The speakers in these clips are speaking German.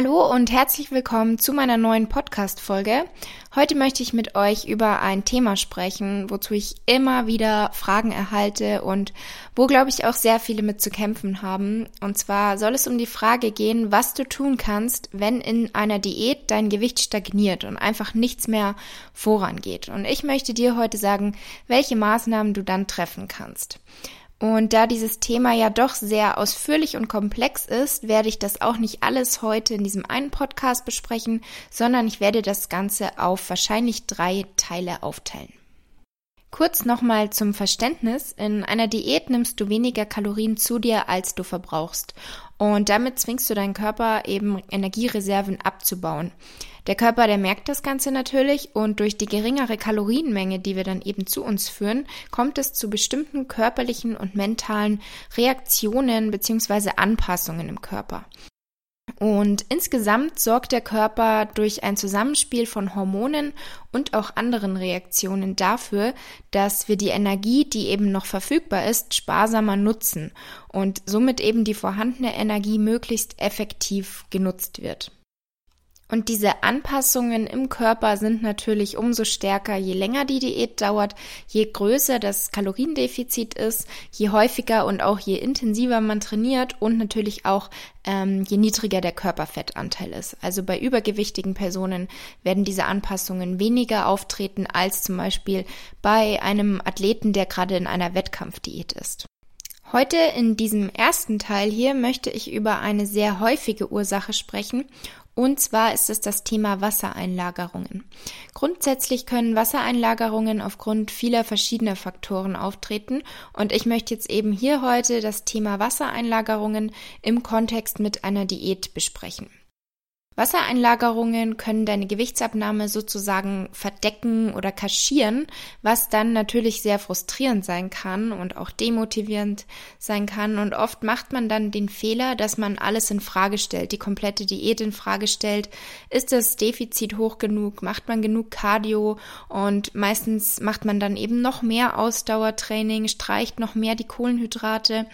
Hallo und herzlich willkommen zu meiner neuen Podcast-Folge. Heute möchte ich mit euch über ein Thema sprechen, wozu ich immer wieder Fragen erhalte und wo, glaube ich, auch sehr viele mit zu kämpfen haben. Und zwar soll es um die Frage gehen, was du tun kannst, wenn in einer Diät dein Gewicht stagniert und einfach nichts mehr vorangeht. Und ich möchte dir heute sagen, welche Maßnahmen du dann treffen kannst. Und da dieses Thema ja doch sehr ausführlich und komplex ist, werde ich das auch nicht alles heute in diesem einen Podcast besprechen, sondern ich werde das Ganze auf wahrscheinlich drei Teile aufteilen. Kurz nochmal zum Verständnis. In einer Diät nimmst du weniger Kalorien zu dir, als du verbrauchst. Und damit zwingst du deinen Körper eben Energiereserven abzubauen. Der Körper, der merkt das Ganze natürlich und durch die geringere Kalorienmenge, die wir dann eben zu uns führen, kommt es zu bestimmten körperlichen und mentalen Reaktionen bzw. Anpassungen im Körper. Und insgesamt sorgt der Körper durch ein Zusammenspiel von Hormonen und auch anderen Reaktionen dafür, dass wir die Energie, die eben noch verfügbar ist, sparsamer nutzen und somit eben die vorhandene Energie möglichst effektiv genutzt wird. Und diese Anpassungen im Körper sind natürlich umso stärker, je länger die Diät dauert, je größer das Kaloriendefizit ist, je häufiger und auch je intensiver man trainiert und natürlich auch ähm, je niedriger der Körperfettanteil ist. Also bei übergewichtigen Personen werden diese Anpassungen weniger auftreten als zum Beispiel bei einem Athleten, der gerade in einer Wettkampfdiät ist. Heute in diesem ersten Teil hier möchte ich über eine sehr häufige Ursache sprechen und zwar ist es das Thema Wassereinlagerungen. Grundsätzlich können Wassereinlagerungen aufgrund vieler verschiedener Faktoren auftreten und ich möchte jetzt eben hier heute das Thema Wassereinlagerungen im Kontext mit einer Diät besprechen. Wassereinlagerungen können deine Gewichtsabnahme sozusagen verdecken oder kaschieren, was dann natürlich sehr frustrierend sein kann und auch demotivierend sein kann. Und oft macht man dann den Fehler, dass man alles in Frage stellt, die komplette Diät in Frage stellt. Ist das Defizit hoch genug? Macht man genug Cardio? Und meistens macht man dann eben noch mehr Ausdauertraining, streicht noch mehr die Kohlenhydrate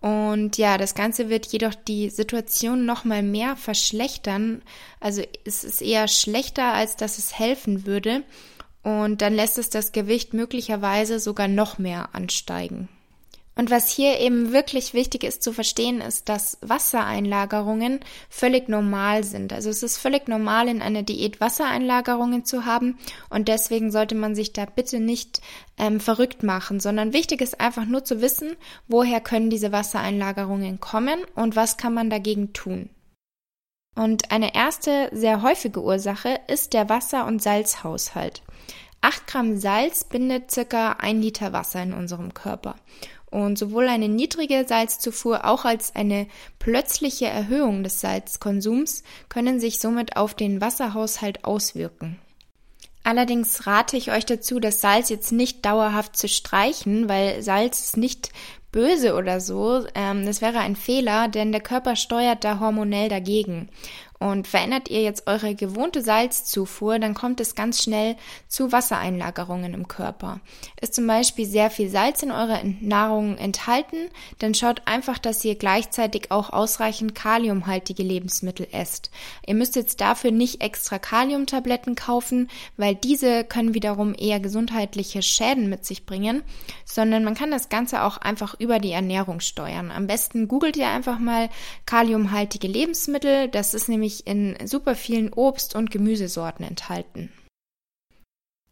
und ja, das Ganze wird jedoch die Situation noch mal mehr verschlechtern. Also es ist eher schlechter, als dass es helfen würde. Und dann lässt es das Gewicht möglicherweise sogar noch mehr ansteigen. Und was hier eben wirklich wichtig ist zu verstehen, ist, dass Wassereinlagerungen völlig normal sind. Also es ist völlig normal, in einer Diät Wassereinlagerungen zu haben und deswegen sollte man sich da bitte nicht ähm, verrückt machen, sondern wichtig ist einfach nur zu wissen, woher können diese Wassereinlagerungen kommen und was kann man dagegen tun. Und eine erste sehr häufige Ursache ist der Wasser- und Salzhaushalt. 8 Gramm Salz bindet circa ein Liter Wasser in unserem Körper. Und sowohl eine niedrige Salzzufuhr auch als eine plötzliche Erhöhung des Salzkonsums können sich somit auf den Wasserhaushalt auswirken. Allerdings rate ich euch dazu, das Salz jetzt nicht dauerhaft zu streichen, weil Salz ist nicht böse oder so. Ähm, das wäre ein Fehler, denn der Körper steuert da hormonell dagegen. Und verändert ihr jetzt eure gewohnte Salzzufuhr, dann kommt es ganz schnell zu Wassereinlagerungen im Körper. Ist zum Beispiel sehr viel Salz in eurer Nahrung enthalten, dann schaut einfach, dass ihr gleichzeitig auch ausreichend kaliumhaltige Lebensmittel esst. Ihr müsst jetzt dafür nicht extra Kaliumtabletten kaufen, weil diese können wiederum eher gesundheitliche Schäden mit sich bringen, sondern man kann das Ganze auch einfach über die Ernährung steuern. Am besten googelt ihr einfach mal kaliumhaltige Lebensmittel. Das ist nämlich nämlich in super vielen Obst- und Gemüsesorten enthalten.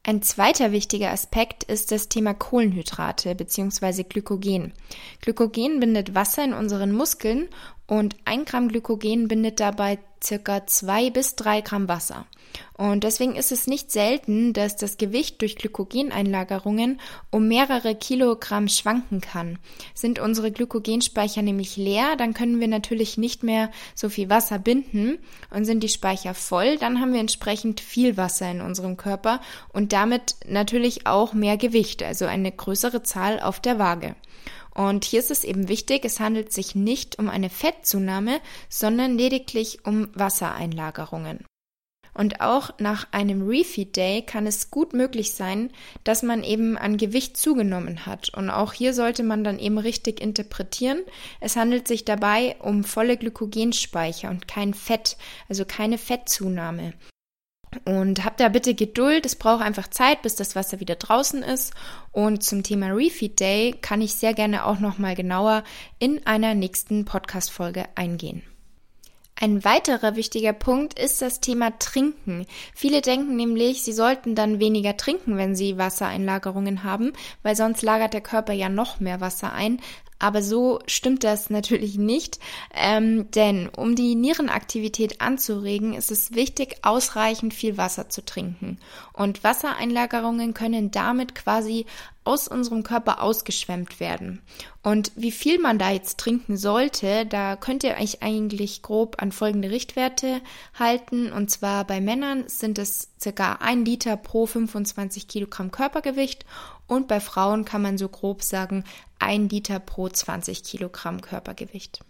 Ein zweiter wichtiger Aspekt ist das Thema Kohlenhydrate bzw. Glykogen. Glykogen bindet Wasser in unseren Muskeln und ein Gramm Glykogen bindet dabei circa zwei bis drei Gramm Wasser. Und deswegen ist es nicht selten, dass das Gewicht durch Glykogeneinlagerungen um mehrere Kilogramm schwanken kann. Sind unsere Glykogenspeicher nämlich leer, dann können wir natürlich nicht mehr so viel Wasser binden. Und sind die Speicher voll, dann haben wir entsprechend viel Wasser in unserem Körper und damit natürlich auch mehr Gewicht, also eine größere Zahl auf der Waage. Und hier ist es eben wichtig, es handelt sich nicht um eine Fettzunahme, sondern lediglich um Wassereinlagerungen. Und auch nach einem Refeed Day kann es gut möglich sein, dass man eben an Gewicht zugenommen hat. Und auch hier sollte man dann eben richtig interpretieren. Es handelt sich dabei um volle Glykogenspeicher und kein Fett, also keine Fettzunahme. Und habt da bitte Geduld, es braucht einfach Zeit, bis das Wasser wieder draußen ist. Und zum Thema Refeed Day kann ich sehr gerne auch nochmal genauer in einer nächsten Podcast-Folge eingehen. Ein weiterer wichtiger Punkt ist das Thema Trinken. Viele denken nämlich, sie sollten dann weniger trinken, wenn sie Wassereinlagerungen haben, weil sonst lagert der Körper ja noch mehr Wasser ein. Aber so stimmt das natürlich nicht, ähm, denn um die Nierenaktivität anzuregen, ist es wichtig, ausreichend viel Wasser zu trinken. Und Wassereinlagerungen können damit quasi aus unserem Körper ausgeschwemmt werden. Und wie viel man da jetzt trinken sollte, da könnt ihr euch eigentlich grob an folgende Richtwerte halten. Und zwar bei Männern sind es circa ein Liter pro 25 Kilogramm Körpergewicht und bei Frauen kann man so grob sagen ein Liter pro 20 Kilogramm Körpergewicht.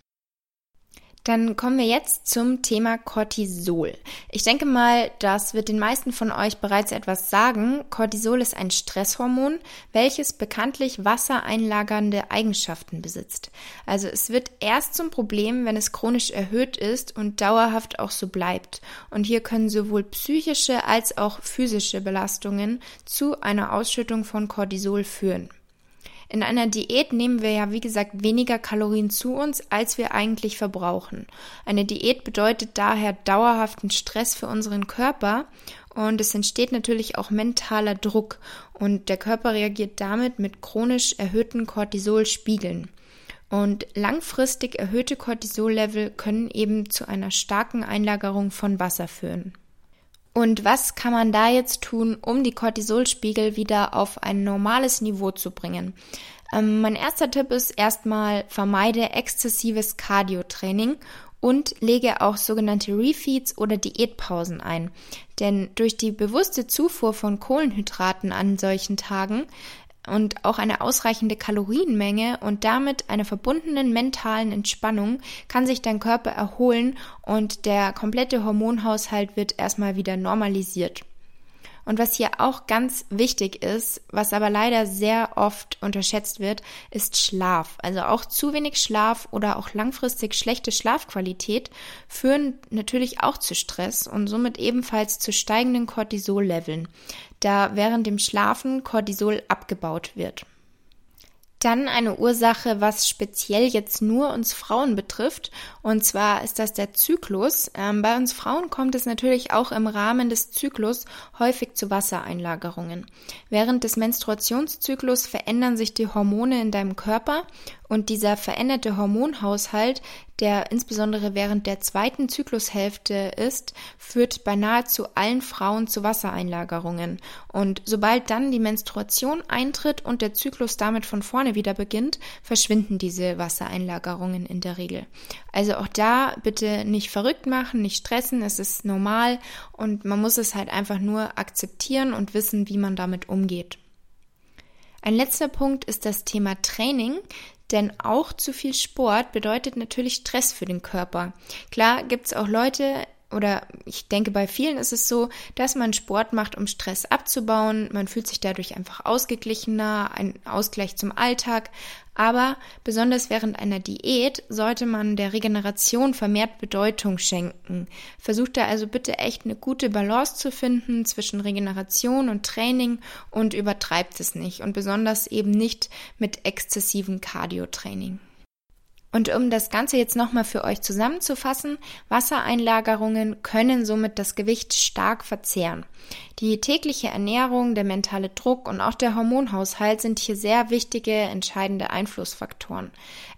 Dann kommen wir jetzt zum Thema Cortisol. Ich denke mal, das wird den meisten von euch bereits etwas sagen. Cortisol ist ein Stresshormon, welches bekanntlich wassereinlagernde Eigenschaften besitzt. Also es wird erst zum Problem, wenn es chronisch erhöht ist und dauerhaft auch so bleibt. Und hier können sowohl psychische als auch physische Belastungen zu einer Ausschüttung von Cortisol führen. In einer Diät nehmen wir ja, wie gesagt, weniger Kalorien zu uns, als wir eigentlich verbrauchen. Eine Diät bedeutet daher dauerhaften Stress für unseren Körper und es entsteht natürlich auch mentaler Druck und der Körper reagiert damit mit chronisch erhöhten Cortisolspiegeln. Und langfristig erhöhte Cortisollevel können eben zu einer starken Einlagerung von Wasser führen. Und was kann man da jetzt tun, um die Cortisolspiegel wieder auf ein normales Niveau zu bringen? Ähm, mein erster Tipp ist erstmal vermeide exzessives Cardio-Training und lege auch sogenannte Refeeds oder Diätpausen ein. Denn durch die bewusste Zufuhr von Kohlenhydraten an solchen Tagen und auch eine ausreichende Kalorienmenge und damit einer verbundenen mentalen Entspannung kann sich dein Körper erholen und der komplette Hormonhaushalt wird erstmal wieder normalisiert. Und was hier auch ganz wichtig ist, was aber leider sehr oft unterschätzt wird, ist Schlaf. Also auch zu wenig Schlaf oder auch langfristig schlechte Schlafqualität führen natürlich auch zu Stress und somit ebenfalls zu steigenden Cortisolleveln, da während dem Schlafen Cortisol abgebaut wird. Dann eine Ursache, was speziell jetzt nur uns Frauen betrifft. Und zwar ist das der Zyklus. Ähm, bei uns Frauen kommt es natürlich auch im Rahmen des Zyklus häufig zu Wassereinlagerungen. Während des Menstruationszyklus verändern sich die Hormone in deinem Körper und dieser veränderte Hormonhaushalt, der insbesondere während der zweiten Zyklushälfte ist, führt bei nahezu allen Frauen zu Wassereinlagerungen. Und sobald dann die Menstruation eintritt und der Zyklus damit von vorne wieder beginnt, verschwinden diese Wassereinlagerungen in der Regel. Also auch da bitte nicht verrückt machen, nicht stressen, es ist normal und man muss es halt einfach nur akzeptieren und wissen, wie man damit umgeht. Ein letzter Punkt ist das Thema Training. Denn auch zu viel Sport bedeutet natürlich Stress für den Körper. Klar gibt's auch Leute, oder ich denke, bei vielen ist es so, dass man Sport macht, um Stress abzubauen. Man fühlt sich dadurch einfach ausgeglichener, ein Ausgleich zum Alltag. Aber besonders während einer Diät sollte man der Regeneration vermehrt Bedeutung schenken. Versucht da also bitte echt eine gute Balance zu finden zwischen Regeneration und Training und übertreibt es nicht. Und besonders eben nicht mit exzessivem Cardio-Training. Und um das Ganze jetzt nochmal für euch zusammenzufassen, Wassereinlagerungen können somit das Gewicht stark verzehren. Die tägliche Ernährung, der mentale Druck und auch der Hormonhaushalt sind hier sehr wichtige, entscheidende Einflussfaktoren.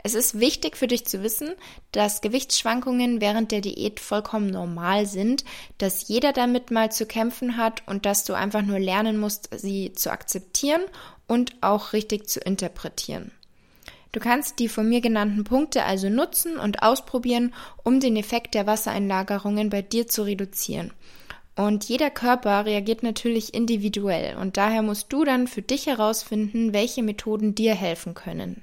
Es ist wichtig für dich zu wissen, dass Gewichtsschwankungen während der Diät vollkommen normal sind, dass jeder damit mal zu kämpfen hat und dass du einfach nur lernen musst, sie zu akzeptieren und auch richtig zu interpretieren. Du kannst die von mir genannten Punkte also nutzen und ausprobieren, um den Effekt der Wassereinlagerungen bei dir zu reduzieren. Und jeder Körper reagiert natürlich individuell und daher musst du dann für dich herausfinden, welche Methoden dir helfen können.